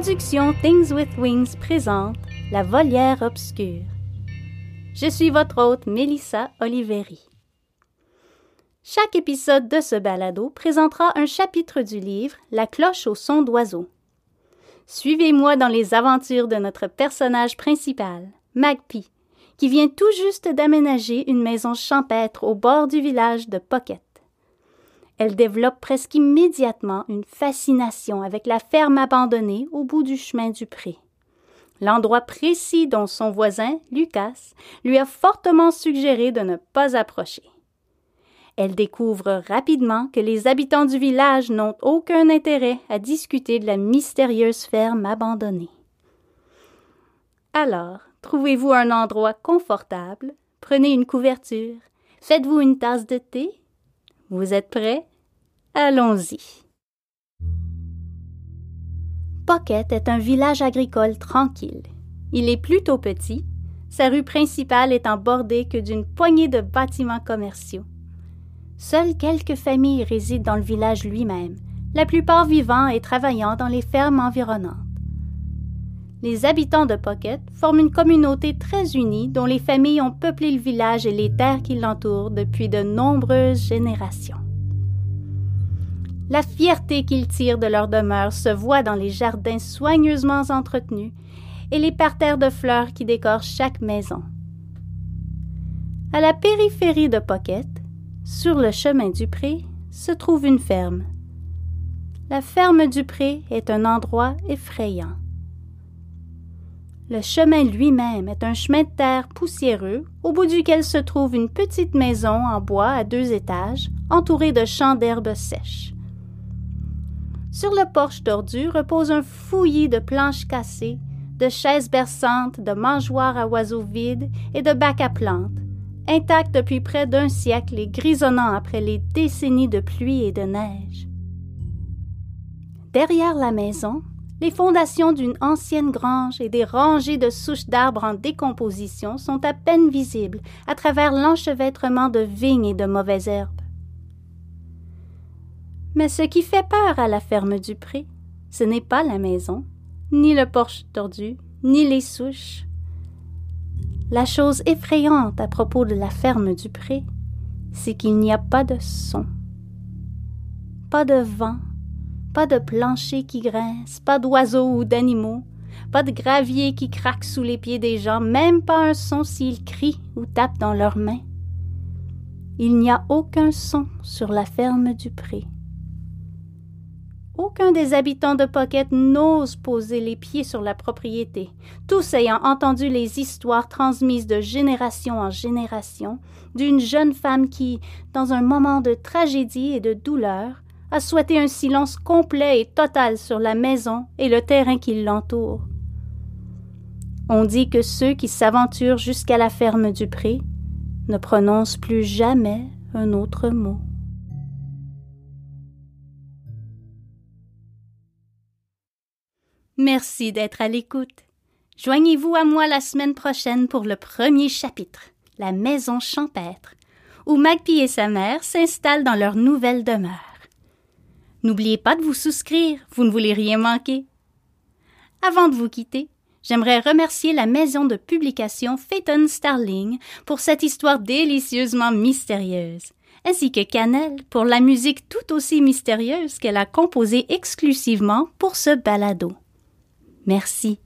Production Things with Wings présente La volière obscure. Je suis votre hôte Mélissa Oliveri. Chaque épisode de ce balado présentera un chapitre du livre La cloche au son d'oiseau. Suivez-moi dans les aventures de notre personnage principal, Magpie, qui vient tout juste d'aménager une maison champêtre au bord du village de Pocket. Elle développe presque immédiatement une fascination avec la ferme abandonnée au bout du chemin du pré. L'endroit précis dont son voisin, Lucas, lui a fortement suggéré de ne pas approcher. Elle découvre rapidement que les habitants du village n'ont aucun intérêt à discuter de la mystérieuse ferme abandonnée. Alors, trouvez-vous un endroit confortable, prenez une couverture, faites-vous une tasse de thé? Vous êtes prêts? Allons-y. Pocket est un village agricole tranquille. Il est plutôt petit, sa rue principale étant bordée que d'une poignée de bâtiments commerciaux. Seules quelques familles résident dans le village lui-même, la plupart vivant et travaillant dans les fermes environnantes. Les habitants de Pocket forment une communauté très unie dont les familles ont peuplé le village et les terres qui l'entourent depuis de nombreuses générations. La fierté qu'ils tirent de leur demeure se voit dans les jardins soigneusement entretenus et les parterres de fleurs qui décorent chaque maison. À la périphérie de Pocket, sur le chemin du pré, se trouve une ferme. La ferme du pré est un endroit effrayant. Le chemin lui-même est un chemin de terre poussiéreux au bout duquel se trouve une petite maison en bois à deux étages entourée de champs d'herbes sèches. Sur le porche tordu repose un fouillis de planches cassées, de chaises berçantes, de mangeoires à oiseaux vides et de bacs à plantes, intacts depuis près d'un siècle et grisonnants après les décennies de pluie et de neige. Derrière la maison, les fondations d'une ancienne grange et des rangées de souches d'arbres en décomposition sont à peine visibles à travers l'enchevêtrement de vignes et de mauvaises herbes. Mais ce qui fait peur à la ferme du pré, ce n'est pas la maison, ni le porche tordu, ni les souches. La chose effrayante à propos de la ferme du pré, c'est qu'il n'y a pas de son, pas de vent, pas de plancher qui grince, pas d'oiseaux ou d'animaux, pas de gravier qui craque sous les pieds des gens, même pas un son s'ils crient ou tapent dans leurs mains. Il n'y a aucun son sur la ferme du pré. Aucun des habitants de Pocket n'ose poser les pieds sur la propriété, tous ayant entendu les histoires transmises de génération en génération d'une jeune femme qui, dans un moment de tragédie et de douleur, a souhaité un silence complet et total sur la maison et le terrain qui l'entoure. On dit que ceux qui s'aventurent jusqu'à la ferme du pré ne prononcent plus jamais un autre mot. Merci d'être à l'écoute. Joignez-vous à moi la semaine prochaine pour le premier chapitre, La maison champêtre, où Magpie et sa mère s'installent dans leur nouvelle demeure. N'oubliez pas de vous souscrire, vous ne voulez rien manquer. Avant de vous quitter, j'aimerais remercier la maison de publication Phaeton Starling pour cette histoire délicieusement mystérieuse, ainsi que Cannelle pour la musique tout aussi mystérieuse qu'elle a composée exclusivement pour ce balado. Merci.